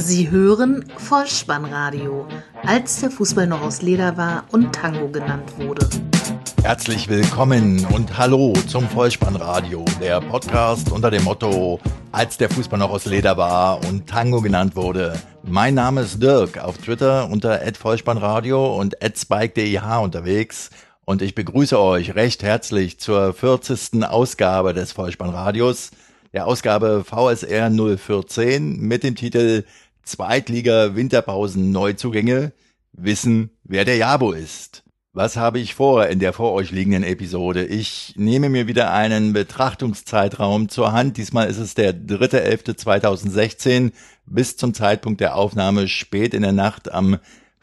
Sie hören Vollspannradio, als der Fußball noch aus Leder war und Tango genannt wurde. Herzlich willkommen und hallo zum Vollspannradio, der Podcast unter dem Motto, als der Fußball noch aus Leder war und Tango genannt wurde. Mein Name ist Dirk, auf Twitter unter @vollspannradio und @spike.deh unterwegs und ich begrüße euch recht herzlich zur 40. Ausgabe des Vollspannradios der Ausgabe VSR 014 mit dem Titel Zweitliga Winterpausen Neuzugänge wissen, wer der Jabo ist. Was habe ich vor in der vor euch liegenden Episode? Ich nehme mir wieder einen Betrachtungszeitraum zur Hand. Diesmal ist es der 3.11.2016 bis zum Zeitpunkt der Aufnahme spät in der Nacht am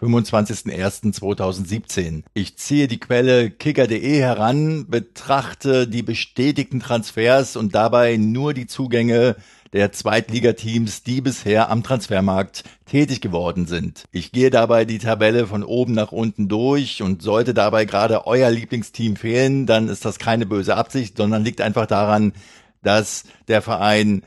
25.01.2017. Ich ziehe die Quelle kicker.de heran, betrachte die bestätigten Transfers und dabei nur die Zugänge der Zweitligateams, die bisher am Transfermarkt tätig geworden sind. Ich gehe dabei die Tabelle von oben nach unten durch und sollte dabei gerade euer Lieblingsteam fehlen, dann ist das keine böse Absicht, sondern liegt einfach daran, dass der Verein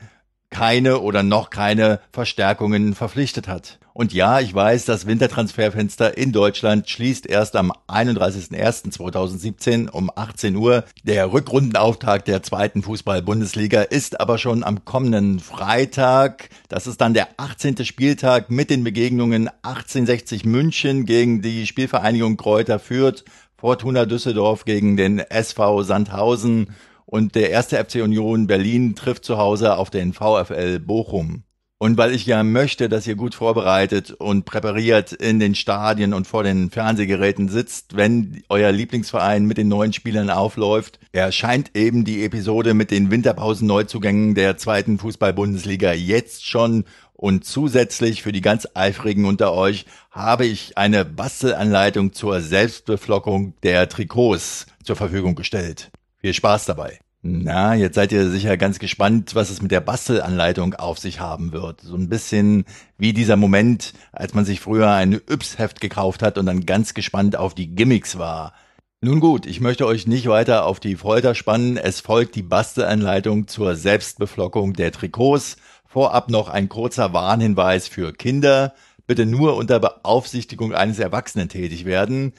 keine oder noch keine Verstärkungen verpflichtet hat. Und ja, ich weiß, das Wintertransferfenster in Deutschland schließt erst am 31.01.2017 um 18 Uhr. Der Rückrundenauftakt der zweiten Fußball-Bundesliga ist aber schon am kommenden Freitag. Das ist dann der 18. Spieltag mit den Begegnungen 1860 München gegen die Spielvereinigung Kräuter Fürth, Fortuna Düsseldorf gegen den SV Sandhausen und der erste FC Union Berlin trifft zu Hause auf den VfL Bochum. Und weil ich ja möchte, dass ihr gut vorbereitet und präpariert in den Stadien und vor den Fernsehgeräten sitzt, wenn euer Lieblingsverein mit den neuen Spielern aufläuft, erscheint eben die Episode mit den Winterpausen-Neuzugängen der zweiten Fußball-Bundesliga jetzt schon. Und zusätzlich für die ganz Eifrigen unter euch habe ich eine Bastelanleitung zur Selbstbeflockung der Trikots zur Verfügung gestellt. Viel Spaß dabei! Na, jetzt seid ihr sicher ganz gespannt, was es mit der Bastelanleitung auf sich haben wird. So ein bisschen wie dieser Moment, als man sich früher ein Yps-Heft gekauft hat und dann ganz gespannt auf die Gimmicks war. Nun gut, ich möchte euch nicht weiter auf die Folter spannen. Es folgt die Bastelanleitung zur Selbstbeflockung der Trikots. Vorab noch ein kurzer Warnhinweis für Kinder. Bitte nur unter Beaufsichtigung eines Erwachsenen tätig werden.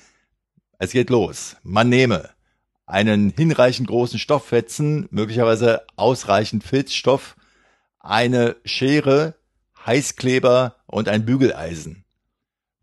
Es geht los. Man nehme einen hinreichend großen Stofffetzen, möglicherweise ausreichend Filzstoff, eine Schere, Heißkleber und ein Bügeleisen.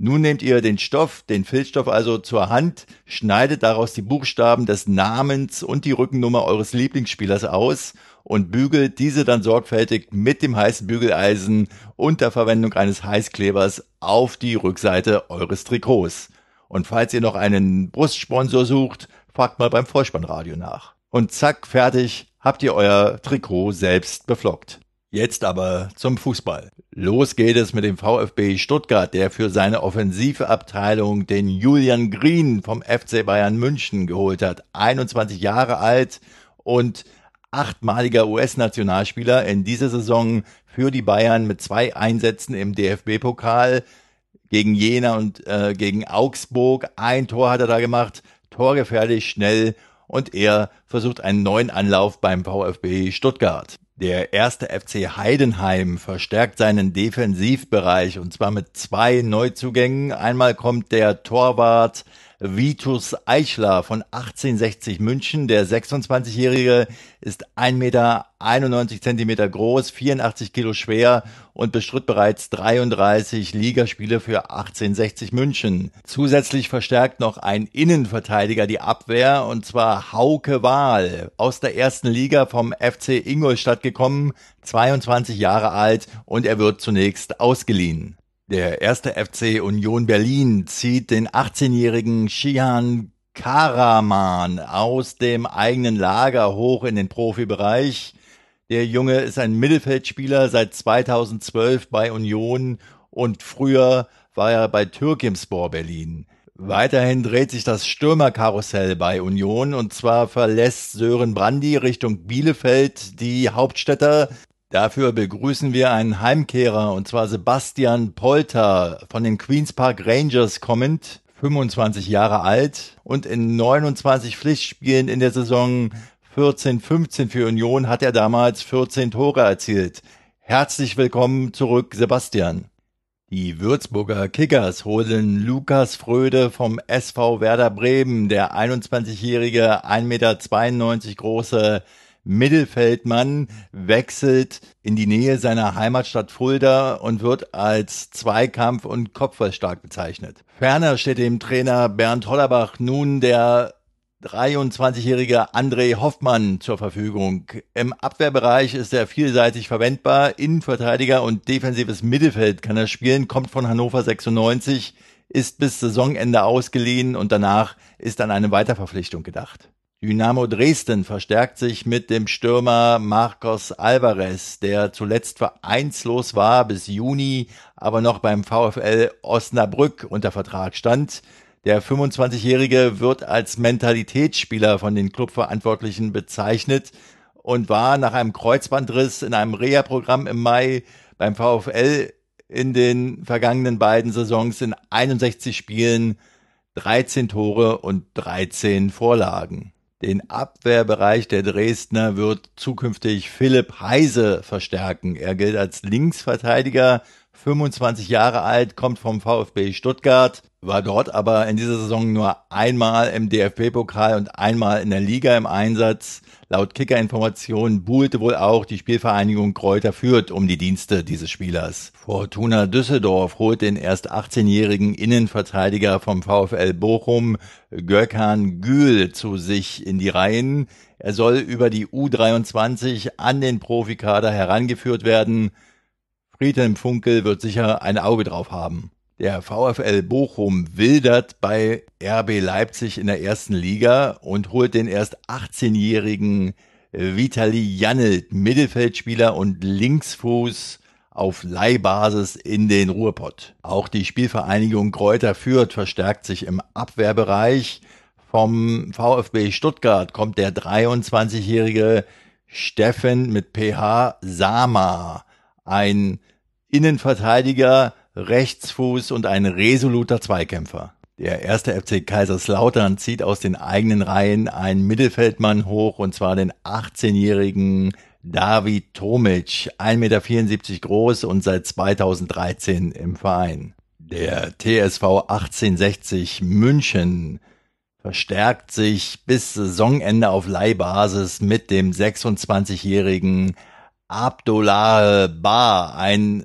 Nun nehmt ihr den Stoff, den Filzstoff also zur Hand, schneidet daraus die Buchstaben des Namens und die Rückennummer eures Lieblingsspielers aus und bügelt diese dann sorgfältig mit dem heißen Bügeleisen unter Verwendung eines Heißklebers auf die Rückseite eures Trikots. Und falls ihr noch einen Brustsponsor sucht, fragt mal beim Vollspannradio nach. Und zack, fertig, habt ihr euer Trikot selbst beflockt. Jetzt aber zum Fußball. Los geht es mit dem VfB Stuttgart, der für seine offensive Abteilung den Julian Green vom FC Bayern München geholt hat. 21 Jahre alt und achtmaliger US-Nationalspieler in dieser Saison für die Bayern mit zwei Einsätzen im DFB-Pokal gegen Jena und äh, gegen Augsburg. Ein Tor hat er da gemacht torgefährlich, schnell und er versucht einen neuen Anlauf beim VfB Stuttgart. Der erste FC Heidenheim verstärkt seinen Defensivbereich und zwar mit zwei Neuzugängen. Einmal kommt der Torwart Vitus Eichler von 1860 München. Der 26-Jährige ist 1 Meter 91 Zentimeter groß, 84 Kilo schwer und bestritt bereits 33 Ligaspiele für 1860 München. Zusätzlich verstärkt noch ein Innenverteidiger die Abwehr und zwar Hauke Wahl aus der ersten Liga vom FC Ingolstadt gekommen, 22 Jahre alt und er wird zunächst ausgeliehen. Der erste FC Union Berlin zieht den 18-jährigen Shihan Karaman aus dem eigenen Lager hoch in den Profibereich. Der Junge ist ein Mittelfeldspieler seit 2012 bei Union und früher war er bei Türkimspor Berlin. Weiterhin dreht sich das Stürmerkarussell bei Union und zwar verlässt Sören Brandy Richtung Bielefeld die Hauptstädter Dafür begrüßen wir einen Heimkehrer, und zwar Sebastian Polter von den Queens Park Rangers kommend, 25 Jahre alt und in 29 Pflichtspielen in der Saison 14-15 für Union hat er damals 14 Tore erzielt. Herzlich willkommen zurück, Sebastian. Die Würzburger Kickers holen Lukas Fröde vom SV Werder Bremen. Der 21-jährige, 1,92 Meter große Mittelfeldmann wechselt in die Nähe seiner Heimatstadt Fulda und wird als Zweikampf- und Kopfballstark bezeichnet. Ferner steht dem Trainer Bernd Hollerbach nun der 23-jährige André Hoffmann zur Verfügung. Im Abwehrbereich ist er vielseitig verwendbar. Innenverteidiger und defensives Mittelfeld kann er spielen, kommt von Hannover 96, ist bis Saisonende ausgeliehen und danach ist an eine Weiterverpflichtung gedacht. Dynamo Dresden verstärkt sich mit dem Stürmer Marcos Alvarez, der zuletzt vereinslos war bis Juni, aber noch beim VfL Osnabrück unter Vertrag stand. Der 25-Jährige wird als Mentalitätsspieler von den Clubverantwortlichen bezeichnet und war nach einem Kreuzbandriss in einem Reha-Programm im Mai beim VfL in den vergangenen beiden Saisons in 61 Spielen 13 Tore und 13 Vorlagen. Den Abwehrbereich der Dresdner wird zukünftig Philipp Heise verstärken. Er gilt als Linksverteidiger 25 Jahre alt, kommt vom VfB Stuttgart, war dort aber in dieser Saison nur einmal im DFB-Pokal und einmal in der Liga im Einsatz. Laut Kicker-Informationen buhlte wohl auch die Spielvereinigung Kräuter Fürth um die Dienste dieses Spielers. Fortuna Düsseldorf holt den erst 18-jährigen Innenverteidiger vom VfL Bochum, Gökhan Gül, zu sich in die Reihen. Er soll über die U23 an den Profikader herangeführt werden. Friedhelm Funkel wird sicher ein Auge drauf haben. Der VfL Bochum wildert bei RB Leipzig in der ersten Liga und holt den erst 18-jährigen Vitali Jannelt, Mittelfeldspieler und Linksfuß auf Leihbasis in den Ruhrpott. Auch die Spielvereinigung Kräuter Fürth verstärkt sich im Abwehrbereich. Vom VfB Stuttgart kommt der 23-jährige Steffen mit PH Sama, ein Innenverteidiger, Rechtsfuß und ein resoluter Zweikämpfer. Der erste FC Kaiserslautern zieht aus den eigenen Reihen einen Mittelfeldmann hoch und zwar den 18-jährigen David Tomic, 1,74 Meter groß und seit 2013 im Verein. Der TSV 1860 München verstärkt sich bis Saisonende auf Leihbasis mit dem 26-jährigen Abdullah Bar, ein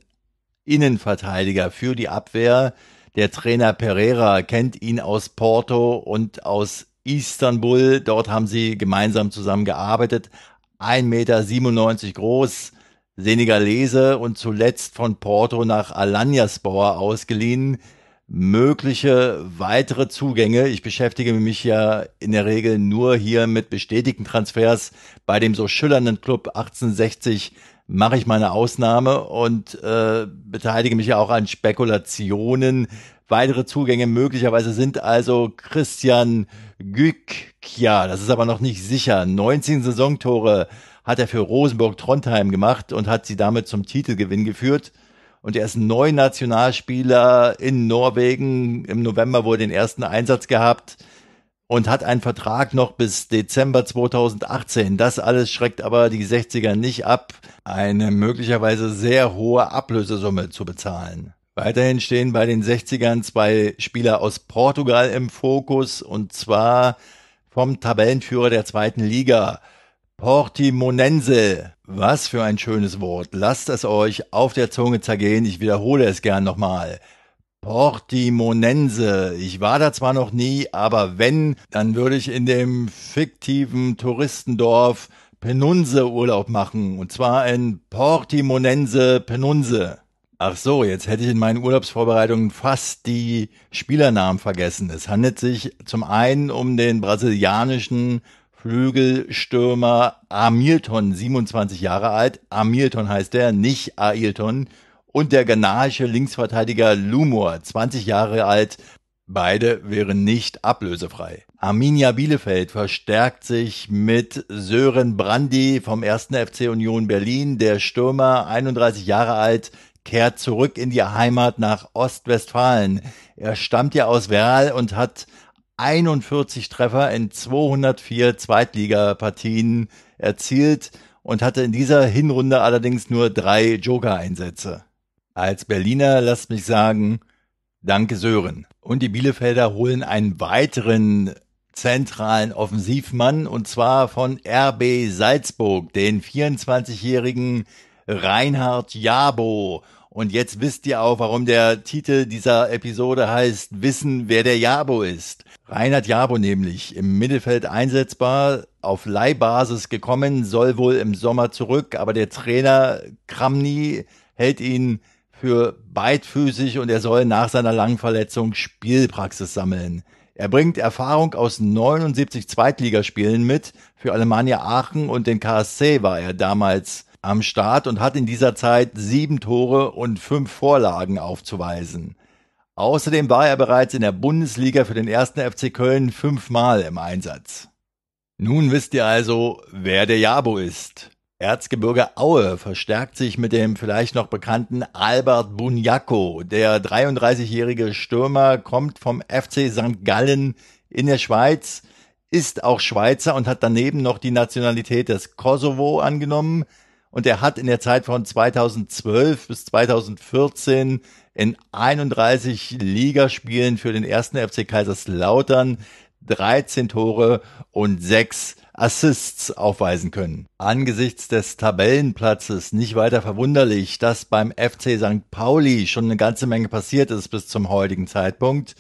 Innenverteidiger für die Abwehr. Der Trainer Pereira kennt ihn aus Porto und aus Istanbul. Dort haben sie gemeinsam zusammengearbeitet. 1,97 Meter groß, Senegalese und zuletzt von Porto nach Alanyaspor ausgeliehen. Mögliche weitere Zugänge. Ich beschäftige mich ja in der Regel nur hier mit bestätigten Transfers bei dem so schillernden Club 1860 mache ich meine Ausnahme und äh, beteilige mich ja auch an Spekulationen. Weitere Zugänge möglicherweise sind also Christian Gückja, das ist aber noch nicht sicher. 19 Saisontore hat er für Rosenburg Trondheim gemacht und hat sie damit zum Titelgewinn geführt. Und er ist neu Nationalspieler in Norwegen. Im November wurde den ersten Einsatz gehabt und hat einen Vertrag noch bis Dezember 2018. Das alles schreckt aber die 60er nicht ab, eine möglicherweise sehr hohe Ablösesumme zu bezahlen. Weiterhin stehen bei den 60ern zwei Spieler aus Portugal im Fokus und zwar vom Tabellenführer der zweiten Liga, Portimonense. Was für ein schönes Wort. Lasst es euch auf der Zunge zergehen. Ich wiederhole es gern nochmal. Portimonense. Ich war da zwar noch nie, aber wenn, dann würde ich in dem fiktiven Touristendorf Penunse Urlaub machen. Und zwar in Portimonense Penunse. Ach so, jetzt hätte ich in meinen Urlaubsvorbereitungen fast die Spielernamen vergessen. Es handelt sich zum einen um den brasilianischen Flügelstürmer Amilton, 27 Jahre alt. Amilton heißt er, nicht Ailton und der ghanaische Linksverteidiger Lumor, 20 Jahre alt. Beide wären nicht ablösefrei. Arminia Bielefeld verstärkt sich mit Sören Brandy vom 1. FC Union Berlin. Der Stürmer, 31 Jahre alt, kehrt zurück in die Heimat nach Ostwestfalen. Er stammt ja aus Werl und hat 41 Treffer in 204 Zweitligapartien erzielt und hatte in dieser Hinrunde allerdings nur drei Joker-Einsätze. Als Berliner lasst mich sagen, danke Sören. Und die Bielefelder holen einen weiteren zentralen Offensivmann und zwar von RB Salzburg, den 24-jährigen Reinhard Jabo. Und jetzt wisst ihr auch, warum der Titel dieser Episode heißt Wissen, wer der Jabo ist. Reinhard Jabo nämlich im Mittelfeld einsetzbar, auf Leihbasis gekommen, soll wohl im Sommer zurück, aber der Trainer Kramny hält ihn für beidfüßig und er soll nach seiner langen Verletzung Spielpraxis sammeln. Er bringt Erfahrung aus 79 Zweitligaspielen mit. Für Alemannia Aachen und den KSC war er damals am Start und hat in dieser Zeit sieben Tore und fünf Vorlagen aufzuweisen. Außerdem war er bereits in der Bundesliga für den ersten FC Köln fünfmal im Einsatz. Nun wisst ihr also, wer der Jabo ist. Erzgebirge Aue verstärkt sich mit dem vielleicht noch bekannten Albert Bunjako. Der 33-jährige Stürmer kommt vom FC St. Gallen in der Schweiz, ist auch Schweizer und hat daneben noch die Nationalität des Kosovo angenommen. Und er hat in der Zeit von 2012 bis 2014 in 31 Ligaspielen für den ersten FC Kaiserslautern 13 Tore und 6 Assists aufweisen können. Angesichts des Tabellenplatzes nicht weiter verwunderlich, dass beim FC St. Pauli schon eine ganze Menge passiert ist bis zum heutigen Zeitpunkt.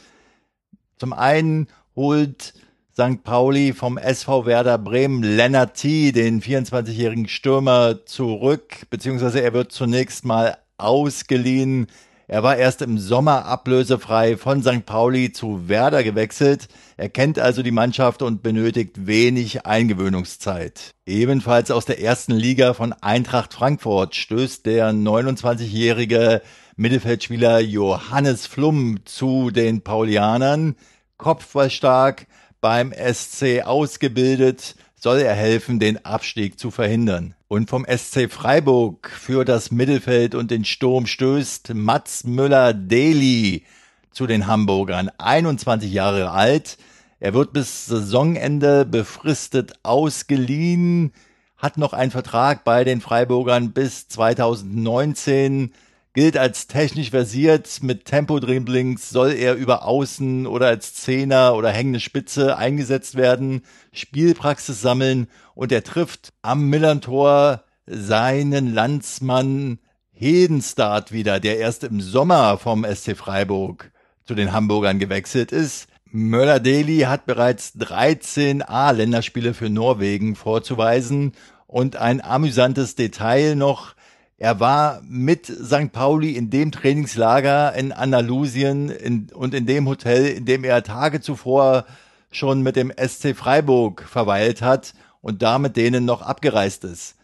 Zum einen holt St. Pauli vom SV Werder Bremen Lennart T., den 24-jährigen Stürmer, zurück, beziehungsweise er wird zunächst mal ausgeliehen. Er war erst im Sommer ablösefrei von St. Pauli zu Werder gewechselt. Er kennt also die Mannschaft und benötigt wenig Eingewöhnungszeit. Ebenfalls aus der ersten Liga von Eintracht Frankfurt stößt der 29-jährige Mittelfeldspieler Johannes Flum zu den Paulianern. Kopfballstark, beim SC ausgebildet, soll er helfen, den Abstieg zu verhindern. Und vom SC Freiburg für das Mittelfeld und den Sturm stößt Mats Müller-Deli zu den Hamburgern, 21 Jahre alt. Er wird bis Saisonende befristet ausgeliehen, hat noch einen Vertrag bei den Freiburgern bis 2019 gilt als technisch versiert. Mit Tempo-Dribblings soll er über Außen oder als Zehner oder hängende Spitze eingesetzt werden, Spielpraxis sammeln und er trifft am Millantor seinen Landsmann Hedenstart wieder, der erst im Sommer vom SC Freiburg zu den Hamburgern gewechselt ist. Möller-Deli hat bereits 13 A-Länderspiele für Norwegen vorzuweisen und ein amüsantes Detail noch, er war mit St. Pauli in dem Trainingslager in Andalusien in, und in dem Hotel, in dem er Tage zuvor schon mit dem SC Freiburg verweilt hat und da mit denen noch abgereist ist.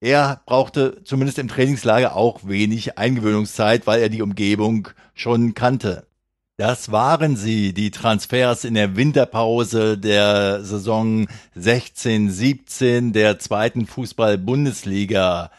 Er brauchte zumindest im Trainingslager auch wenig Eingewöhnungszeit, weil er die Umgebung schon kannte. Das waren sie, die Transfers in der Winterpause der Saison 16-17 der zweiten Fußball-Bundesliga.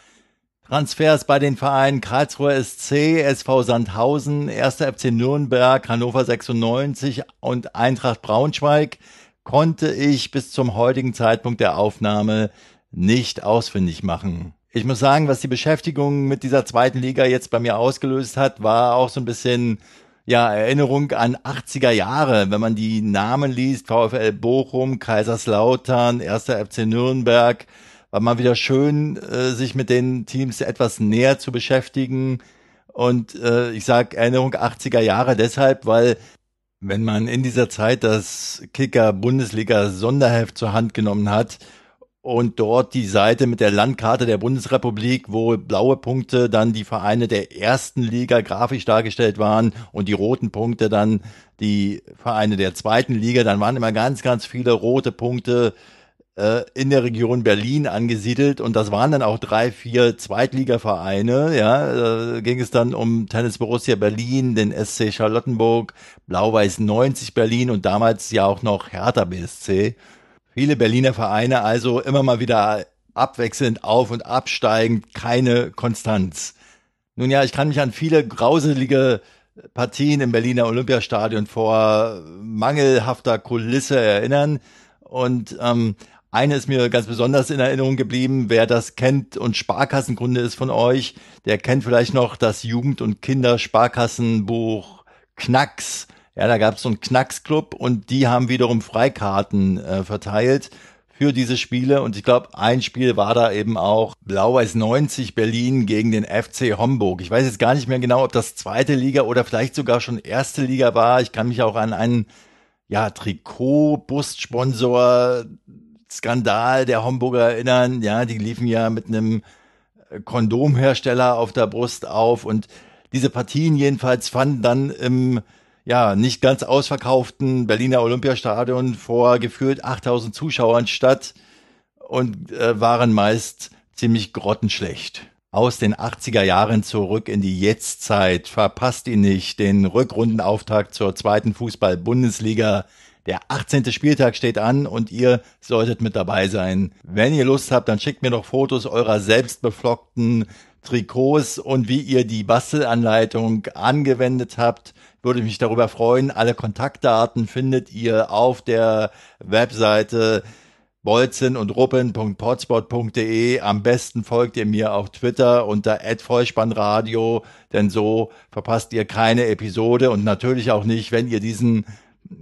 Transfers bei den Vereinen Karlsruher SC, SV Sandhausen, 1. FC Nürnberg, Hannover 96 und Eintracht Braunschweig konnte ich bis zum heutigen Zeitpunkt der Aufnahme nicht ausfindig machen. Ich muss sagen, was die Beschäftigung mit dieser zweiten Liga jetzt bei mir ausgelöst hat, war auch so ein bisschen ja, Erinnerung an 80er Jahre, wenn man die Namen liest, VfL Bochum, Kaiserslautern, 1. FC Nürnberg, war mal wieder schön, äh, sich mit den Teams etwas näher zu beschäftigen. Und äh, ich sage Erinnerung 80er Jahre deshalb, weil wenn man in dieser Zeit das Kicker Bundesliga Sonderheft zur Hand genommen hat und dort die Seite mit der Landkarte der Bundesrepublik, wo blaue Punkte dann die Vereine der ersten Liga grafisch dargestellt waren und die roten Punkte dann die Vereine der zweiten Liga, dann waren immer ganz, ganz viele rote Punkte in der Region Berlin angesiedelt und das waren dann auch drei, vier Zweitligavereine. Ja, da ging es dann um Tennis Borussia Berlin, den SC Charlottenburg, Blau-Weiß 90 Berlin und damals ja auch noch Hertha BSC. Viele Berliner Vereine also immer mal wieder abwechselnd auf und absteigend, keine Konstanz. Nun ja, ich kann mich an viele grauselige Partien im Berliner Olympiastadion vor mangelhafter Kulisse erinnern. Und ähm, Eine ist mir ganz besonders in Erinnerung geblieben. Wer das kennt und Sparkassenkunde ist von euch, der kennt vielleicht noch das Jugend- und Kindersparkassenbuch Knacks. Ja, da gab es so einen Knacksclub und die haben wiederum Freikarten äh, verteilt für diese Spiele. Und ich glaube, ein Spiel war da eben auch Blau-Weiß 90 Berlin gegen den FC Homburg. Ich weiß jetzt gar nicht mehr genau, ob das zweite Liga oder vielleicht sogar schon erste Liga war. Ich kann mich auch an einen ja, Trikot-Bus-Sponsor Skandal der Homburger erinnern. Ja, die liefen ja mit einem Kondomhersteller auf der Brust auf und diese Partien jedenfalls fanden dann im ja, nicht ganz ausverkauften Berliner Olympiastadion vor gefühlt 8000 Zuschauern statt und äh, waren meist ziemlich grottenschlecht. Aus den 80er Jahren zurück in die Jetztzeit. Verpasst ihn nicht, den Rückrundenauftakt zur zweiten Fußball-Bundesliga. Der 18. Spieltag steht an und ihr solltet mit dabei sein. Wenn ihr Lust habt, dann schickt mir doch Fotos eurer selbstbeflockten Trikots und wie ihr die Bastelanleitung angewendet habt. Würde mich darüber freuen. Alle Kontaktdaten findet ihr auf der Webseite bolzen und ruppen.potspot.de. Am besten folgt ihr mir auf Twitter unter @vollspannradio, denn so verpasst ihr keine Episode und natürlich auch nicht, wenn ihr diesen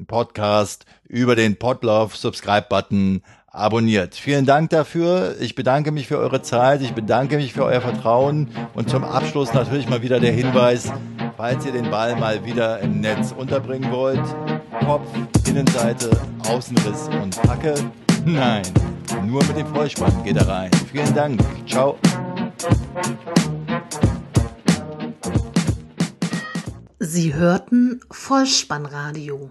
Podcast über den Podlove Subscribe Button abonniert. Vielen Dank dafür. Ich bedanke mich für eure Zeit. Ich bedanke mich für euer Vertrauen. Und zum Abschluss natürlich mal wieder der Hinweis, falls ihr den Ball mal wieder im Netz unterbringen wollt. Kopf, Innenseite, Außenriss und Hacke. Nein, nur mit dem Vollspann geht er rein. Vielen Dank. Ciao. Sie hörten Vollspannradio.